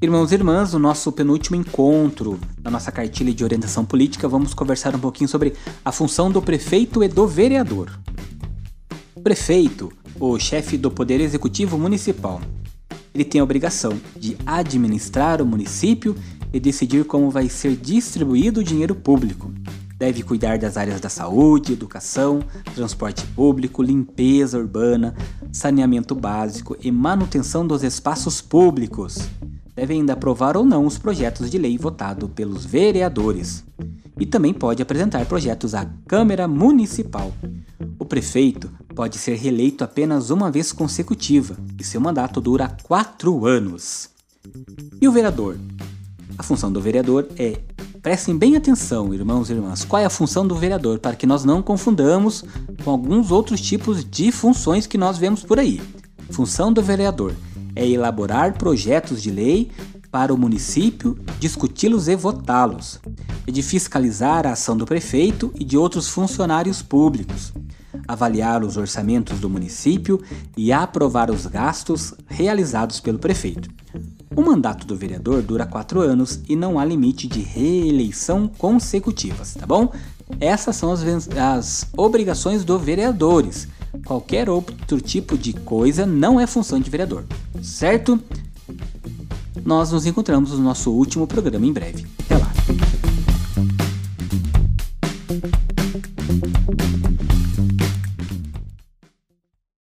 Irmãos e irmãs, no nosso penúltimo encontro da nossa cartilha de orientação política, vamos conversar um pouquinho sobre a função do prefeito e do vereador. O prefeito, o chefe do Poder Executivo Municipal, ele tem a obrigação de administrar o município e decidir como vai ser distribuído o dinheiro público. Deve cuidar das áreas da saúde, educação, transporte público, limpeza urbana, saneamento básico e manutenção dos espaços públicos deve ainda aprovar ou não os projetos de lei votados pelos vereadores e também pode apresentar projetos à Câmara Municipal. O prefeito pode ser reeleito apenas uma vez consecutiva e seu mandato dura quatro anos. E o vereador? A função do vereador é. Prestem bem atenção, irmãos e irmãs, qual é a função do vereador, para que nós não confundamos com alguns outros tipos de funções que nós vemos por aí. Função do vereador é elaborar projetos de lei para o município, discuti-los e votá-los, é de fiscalizar a ação do prefeito e de outros funcionários públicos, avaliar os orçamentos do município e aprovar os gastos realizados pelo prefeito. O mandato do vereador dura quatro anos e não há limite de reeleição consecutivas, tá bom? Essas são as, as obrigações do vereadores. Qualquer outro tipo de coisa não é função de vereador certo? Nós nos encontramos no nosso último programa em breve.